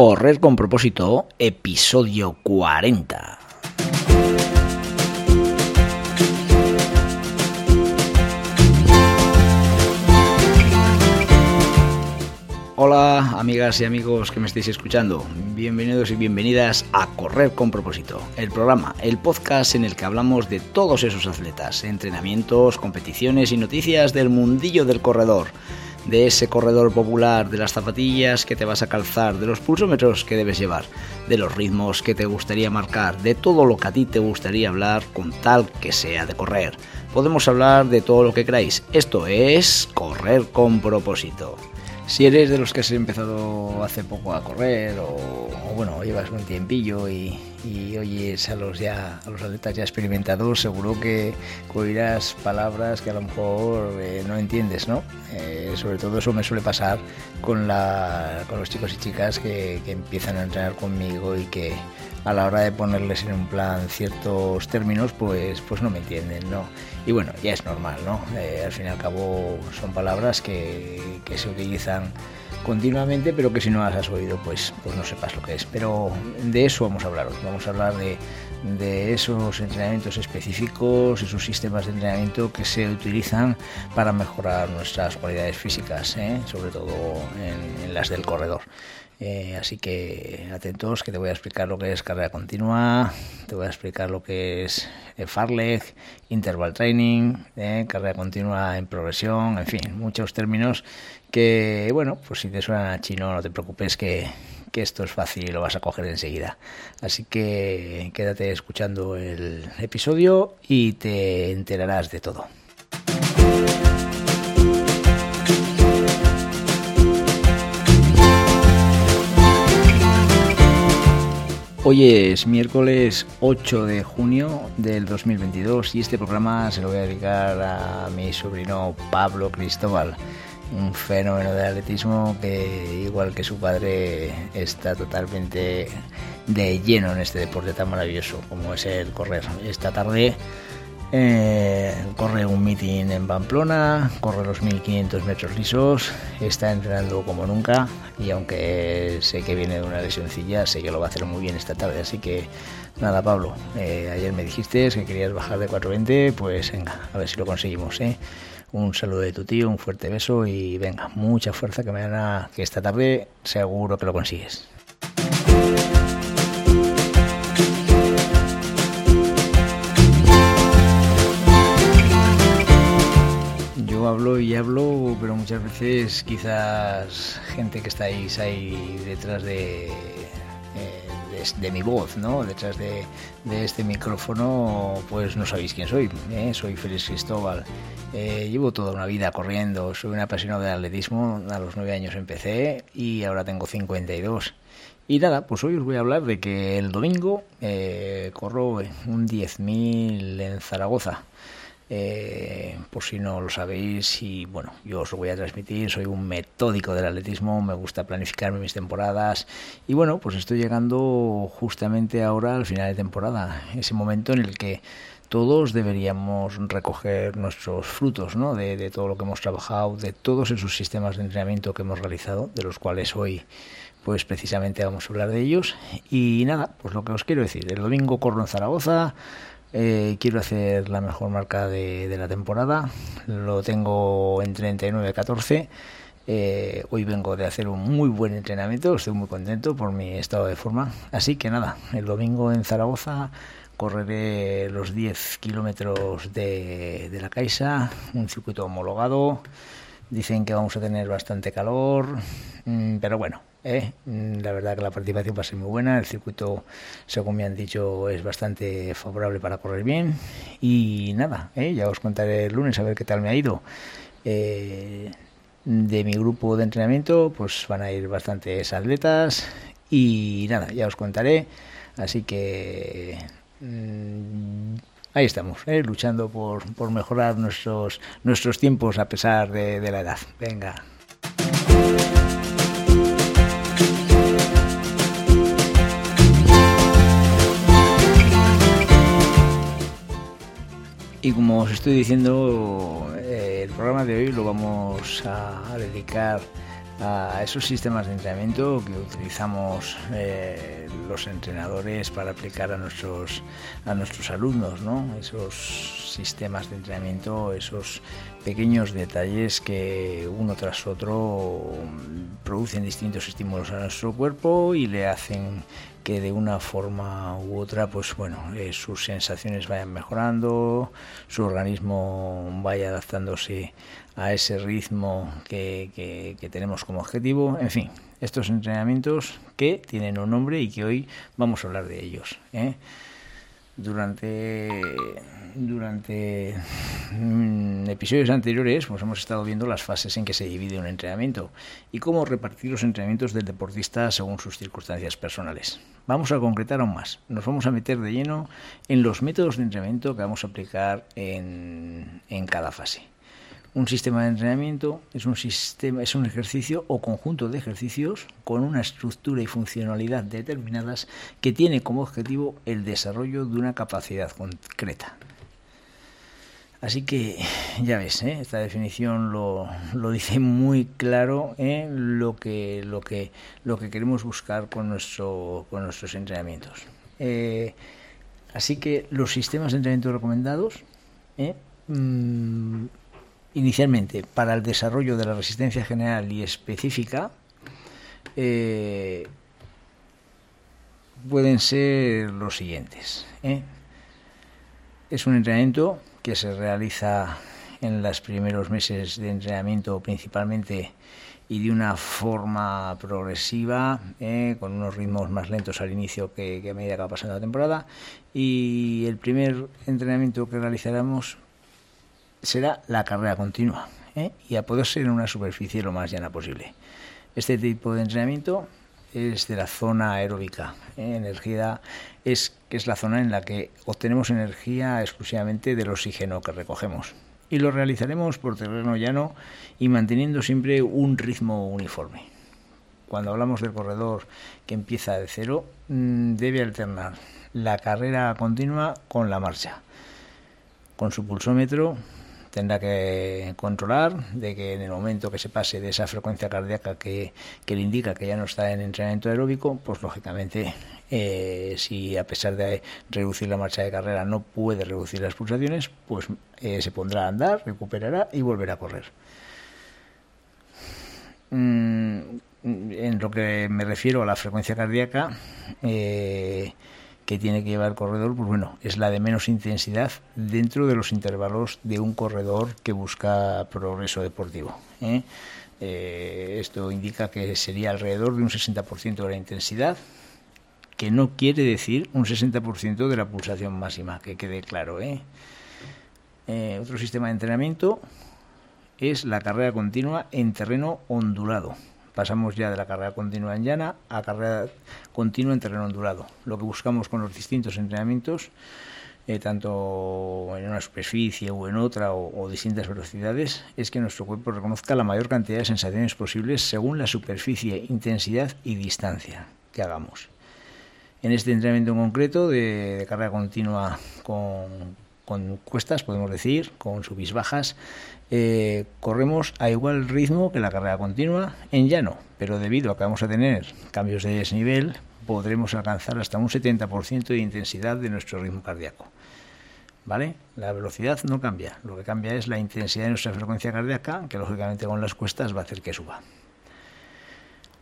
Correr con propósito, episodio 40. Hola amigas y amigos que me estáis escuchando, bienvenidos y bienvenidas a Correr con propósito, el programa, el podcast en el que hablamos de todos esos atletas, entrenamientos, competiciones y noticias del mundillo del corredor de ese corredor popular, de las zapatillas que te vas a calzar, de los pulsómetros que debes llevar, de los ritmos que te gustaría marcar, de todo lo que a ti te gustaría hablar con tal que sea de correr. Podemos hablar de todo lo que queráis. Esto es correr con propósito. Si eres de los que has empezado hace poco a correr o, bueno, llevas un tiempillo y, oyes a los ya a los atletas ya experimentados, seguro que oirás palabras que a lo mejor eh, no entiendes, ¿no? Eh, sobre todo eso me suele pasar con, la, con los chicos y chicas que, que empiezan a entrenar conmigo y que a la hora de ponerles en un plan ciertos términos, pues, pues no me entienden, ¿no? Y bueno, ya es normal, ¿no? Eh, al fin y al cabo son palabras que, que, se utilizan continuamente, pero que si no las has oído, pues, pues no sepas lo que es. Pero de eso vamos a hablar. Vamos a hablar de, de esos entrenamientos específicos, esos sistemas de entrenamiento que se utilizan para mejorar nuestras cualidades físicas, ¿eh? sobre todo en las del corredor. Eh, así que atentos que te voy a explicar lo que es carrera continua, te voy a explicar lo que es eh, farleg, interval training, eh, carrera continua en progresión, en fin, muchos términos que, bueno, pues si te suenan a chino no te preocupes que, que esto es fácil y lo vas a coger enseguida. Así que quédate escuchando el episodio y te enterarás de todo. Hoy es miércoles 8 de junio del 2022 y este programa se lo voy a dedicar a mi sobrino Pablo Cristóbal, un fenómeno de atletismo que igual que su padre está totalmente de lleno en este deporte tan maravilloso como es el correr. Esta tarde eh, corre un meeting en Pamplona, corre los 1500 metros lisos, está entrenando como nunca y aunque sé que viene de una lesioncilla, sé que lo va a hacer muy bien esta tarde. Así que nada, Pablo, eh, ayer me dijiste que querías bajar de 420, pues venga, a ver si lo conseguimos. ¿eh? Un saludo de tu tío, un fuerte beso y venga, mucha fuerza que mañana, que esta tarde seguro que lo consigues. Hablo y hablo, pero muchas veces quizás gente que estáis ahí detrás de, eh, de, mi voz, ¿no? detrás de, este micrófono, pues no sabéis quién soy. ¿eh? Soy Félix Cristóbal. Eh, llevo toda una vida corriendo, soy un apasionado del atletismo, a los nueve años empecé y ahora tengo 52. Y nada, pues hoy os voy a hablar de que el domingo corro un 10.000 en Zaragoza. Eh, por si no lo sabéis, y bueno, yo os lo voy a transmitir, soy un metódico del atletismo, me gusta planificarme mis temporadas y bueno, pues estoy llegando justamente ahora al final de temporada, ese momento en el que todos deberíamos recoger nuestros frutos ¿no? de, de todo lo que hemos trabajado, de todos esos sistemas de entrenamiento que hemos realizado, de los cuales hoy pues precisamente vamos a hablar de ellos. Y nada, pues lo que os quiero decir, el domingo corro en Zaragoza, eh, quiero hacer la mejor marca de, la temporada. Lo tengo en 39-14. Eh, hoy vengo de hacer un muy buen entrenamiento. Estoy muy contento por mi estado de forma. Así que nada, el domingo en Zaragoza correré los 10 kilómetros de, de la Caixa, un circuito homologado. Dicen que vamos a tener bastante calor, mm, pero bueno, ¿eh? Mm, la verdad que la participación va a ser muy buena. El circuito, según me han dicho, es bastante favorable para correr bien. Y nada, ¿eh? ya os contaré el lunes a ver qué tal me ha ido. Eh, de mi grupo de entrenamiento, pues van a ir bastantes atletas. Y nada, ya os contaré. Así que mm, ahí estamos, luchando por, por, mejorar nuestros, nuestros tiempos a pesar de la edad. Venga. Y como os estoy diciendo, eh, el programa de hoy lo vamos a dedicar a esos sistemas de entrenamiento que utilizamos eh, los entrenadores para aplicar a nuestros a nuestros alumnos, ¿no? Esos sistemas de entrenamiento, esos pequeños detalles que uno tras otro producen distintos estímulos a nuestro cuerpo y le hacen que de una forma u otra, pues bueno, eh, sus sensaciones vayan mejorando, su organismo vaya adaptándose a ese ritmo que, tenemos como objetivo. En fin, estos entrenamientos que tienen un nombre y que hoy vamos a hablar de ellos. ¿eh? Durante, durante mm, episodios anteriores pues hemos estado viendo las fases en que se divide un entrenamiento y cómo repartir los entrenamientos del deportista según sus circunstancias personales. Vamos a concretar aún más. Nos vamos a meter de lleno en los métodos de entrenamiento que vamos a aplicar en, en cada fase. Un sistema de entrenamiento es un sistema, es un ejercicio o conjunto de ejercicios con una estructura y funcionalidad determinadas que tiene como objetivo el desarrollo de una capacidad concreta. Así que ya ves, ¿eh? esta definición lo, dice muy claro ¿eh? lo que lo que lo que queremos buscar con nuestro con nuestros entrenamientos. Eh, así que los sistemas de entrenamiento recomendados mm, inicialmente para el desarrollo de la resistencia general y específica eh, pueden ser los siguientes. ¿eh? Es un entrenamiento que se realiza en los primeros meses de entrenamiento principalmente y de una forma progresiva, ¿eh? con unos ritmos más lentos al inicio que, que a medida que va pasando la temporada. Y el primer entrenamiento que realizaremos será la carrera continua ¿eh? y a poder ser en una superficie lo más llana posible. Este tipo de entrenamiento es de la zona aeróbica. ¿eh? Energía es que es la zona en la que obtenemos energía exclusivamente del oxígeno que recogemos. Y lo realizaremos por terreno llano y manteniendo siempre un ritmo uniforme. Cuando hablamos del corredor que empieza de cero, mm, debe alternar la carrera continua con la marcha. Con su pulsómetro tendrá que controlar de que en el momento que se pase de esa frecuencia cardíaca que, le indica que ya no está en entrenamiento aeróbico, pues lógicamente eh, si a pesar de reducir la marcha de carrera no puede reducir las pulsaciones, pues eh, se pondrá a andar, recuperará y volverá a correr. Mm, en lo que me refiero a la frecuencia cardíaca, eh, que tiene que llevar el corredor, pues bueno, es la de menos intensidad dentro de los intervalos de un corredor que busca progreso deportivo. ¿eh? Eh, esto indica que sería alrededor de un 60% de la intensidad, que no quiere decir un 60% de la pulsación máxima, que quede claro. ¿eh? otro sistema de entrenamiento es la carrera continua en terreno ondulado pasamos ya de la carrera continua en llana a carrera continua en terreno ondulado. Lo que buscamos con los distintos entrenamientos, eh, tanto en una superficie o en otra o, distintas velocidades, es que nuestro cuerpo reconozca la mayor cantidad de sensaciones posibles según la superficie, intensidad y distancia que hagamos. En este entrenamiento en concreto de, carrera continua con, con cuestas, podemos decir, con subis bajas, eh, corremos a igual ritmo que la carrera continua en llano, pero debido a que vamos a tener cambios de desnivel, podremos alcanzar hasta un 70% de intensidad de nuestro ritmo cardíaco. ¿Vale? La velocidad no cambia, lo que cambia es la intensidad de nuestra frecuencia cardíaca, que lógicamente con las cuestas va a hacer que suba.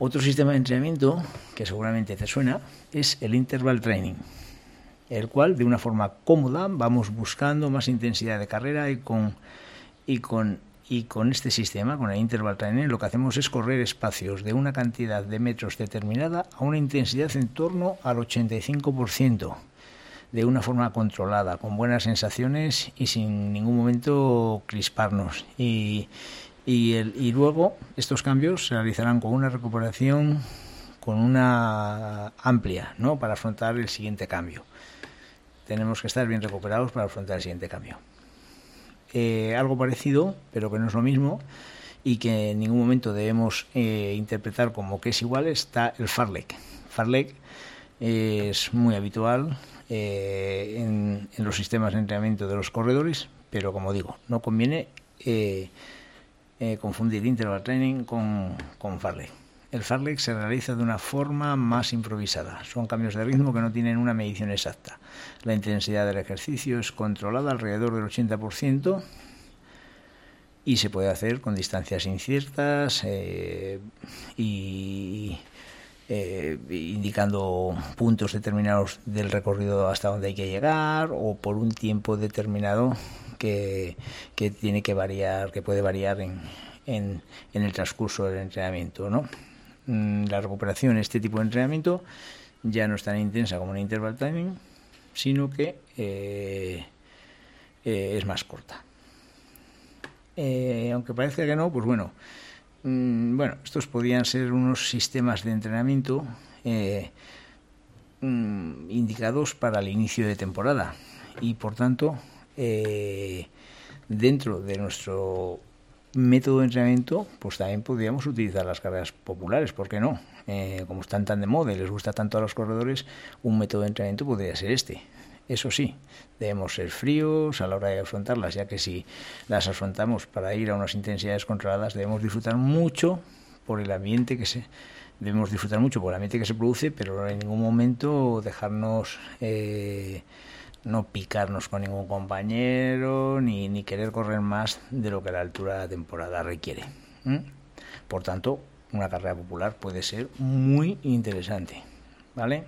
Otro sistema de entrenamiento que seguramente te suena es el interval training, el cual de una forma cómoda vamos buscando más intensidad de carrera y con y con, y con este sistema, con el interval training, lo que hacemos es correr espacios de una cantidad de metros determinada a una intensidad en torno al 85%, de una forma controlada, con buenas sensaciones y sin ningún momento crisparnos. Y, y, el, y luego estos cambios se realizarán con una recuperación con una amplia, ¿no? Para afrontar el siguiente cambio. Tenemos que estar bien recuperados para afrontar el siguiente cambio. Eh, algo parecido, pero que no es lo mismo y que en ningún momento debemos eh, interpretar como que es igual, está el farlek. Farlek es muy habitual eh, en, los sistemas de entrenamiento de los corredores, pero como digo, no conviene eh, confundir interval training con, con farlek. El farlek se realiza de una forma más improvisada. Son cambios de ritmo que no tienen una medición exacta. La intensidad del ejercicio es controlada alrededor del 80% y se puede hacer con distancias inciertas eh, y eh, indicando puntos determinados del recorrido hasta donde hay que llegar o por un tiempo determinado que, tiene que variar, que puede variar en, en, el transcurso del entrenamiento. ¿no? Mm, la recuperación en este tipo de entrenamiento ya no es tan intensa como en interval timing, sino que eh, es más corta. Eh, aunque parece que no, pues bueno, mm, bueno, estos podían ser unos sistemas de entrenamiento eh, mm, indicados para el inicio de temporada y por tanto eh, dentro de nuestro método de entrenamiento, pues también podríamos utilizar las carreras populares, ¿por qué no? como están tan de moda y les gusta tanto a los corredores, un método de entrenamiento podría ser este. Eso sí, debemos ser fríos a la hora de afrontarlas, ya que si las afrontamos para ir a unas intensidades controladas, debemos disfrutar mucho por el ambiente que se debemos disfrutar mucho por el ambiente que se produce, pero en ningún momento dejarnos eh, no picarnos con ningún compañero ni, ni, querer correr más de lo que la altura de la temporada requiere. Por tanto, una carrera popular puede ser muy interesante, ¿vale?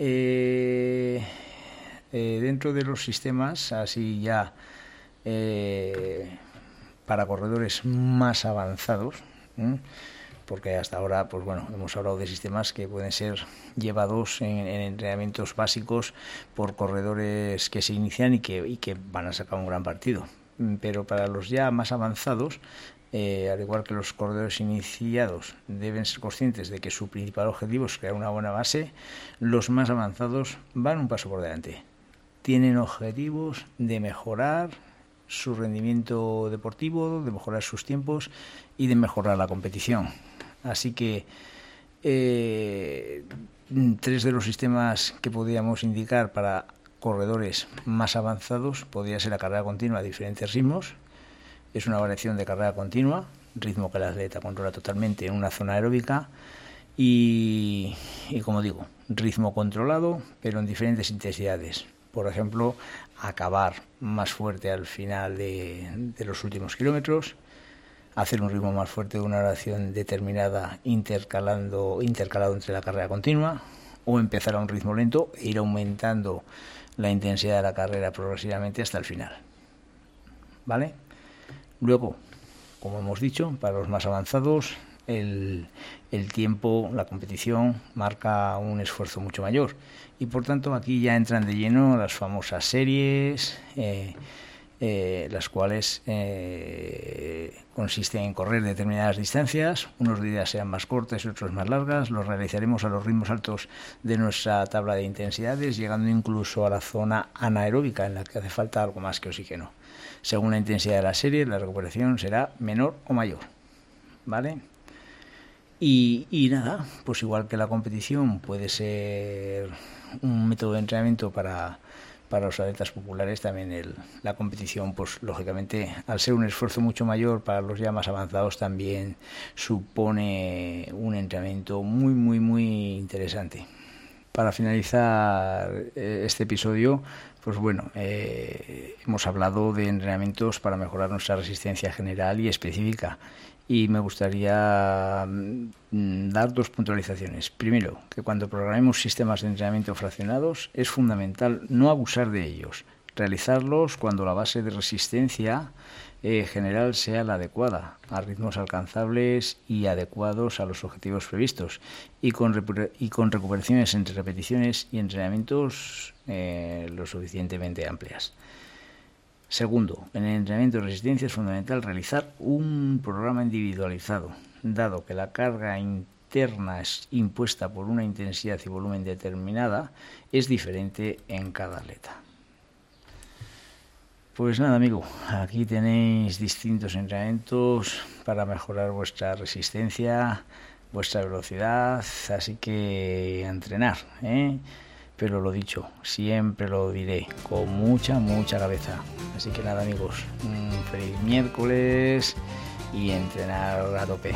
Eh, eh, dentro de los sistemas, así ya eh, para corredores más avanzados, porque hasta ahora, pues bueno, hemos hablado de sistemas que pueden ser llevados en, entrenamientos básicos por corredores que se inician y que, y que van a sacar un gran partido. Pero para los ya más avanzados, eh, al igual que los corredores iniciados deben ser conscientes de que su principal objetivo es crear una buena base, los más avanzados van un paso por delante. Tienen objetivos de mejorar su rendimiento deportivo, de mejorar sus tiempos y de mejorar la competición. Así que eh, tres de los sistemas que podríamos indicar para corredores más avanzados podría ser la carrera continua a diferentes ritmos, es una variación de carrera continua, ritmo que el atleta controla totalmente en una zona aeróbica y, como digo, ritmo controlado, pero en diferentes intensidades. Por ejemplo, acabar más fuerte al final de, los últimos kilómetros, hacer un ritmo más fuerte de una oración determinada intercalando, intercalado entre la carrera continua, o empezar a un ritmo lento e ir aumentando la intensidad de la carrera progresivamente hasta el final. ¿Vale? Luego, como hemos dicho, para los más avanzados, el, tiempo, la competición marca un esfuerzo mucho mayor. Y por tanto, aquí ya entran de lleno las famosas series, eh, eh, las cuales eh, consisten en correr determinadas distancias. Unos días sean más cortas y otros más largas. Los realizaremos a los ritmos altos de nuestra tabla de intensidades, llegando incluso a la zona anaeróbica, en la que hace falta algo más que oxígeno. Según la intensidad de la serie, la recuperación será menor o mayor. ¿Vale? Y, nada, pues igual que la competición puede ser un método de entrenamiento para, para los atletas populares, también el, la competición, pues lógicamente, al ser un esfuerzo mucho mayor para los ya más avanzados, también supone un entrenamiento muy, muy, muy interesante. Para finalizar eh, este episodio, pues bueno, eh, hemos hablado de entrenamientos para mejorar nuestra resistencia general y específica. Y me gustaría mm, dar dos puntualizaciones. Primero, que cuando programemos sistemas de entrenamiento fraccionados es fundamental no abusar de ellos, realizarlos cuando la base de resistencia eh, general sea la adecuada, a ritmos alcanzables y adecuados a los objetivos previstos, y con, recuperaciones entre repeticiones y entrenamientos eh, lo suficientemente amplias. Segundo, en el entrenamiento de resistencia es fundamental realizar un programa individualizado, dado que la carga interna es impuesta por una intensidad y volumen determinada, es diferente en cada atleta. Pues nada, amigo, aquí tenéis distintos entrenamientos para mejorar vuestra resistencia, vuestra velocidad, así que entrenar, ¿eh? pero lo dicho, siempre lo diré, con mucha, mucha cabeza. Así que nada amigos, un feliz miércoles y entrenar a tope.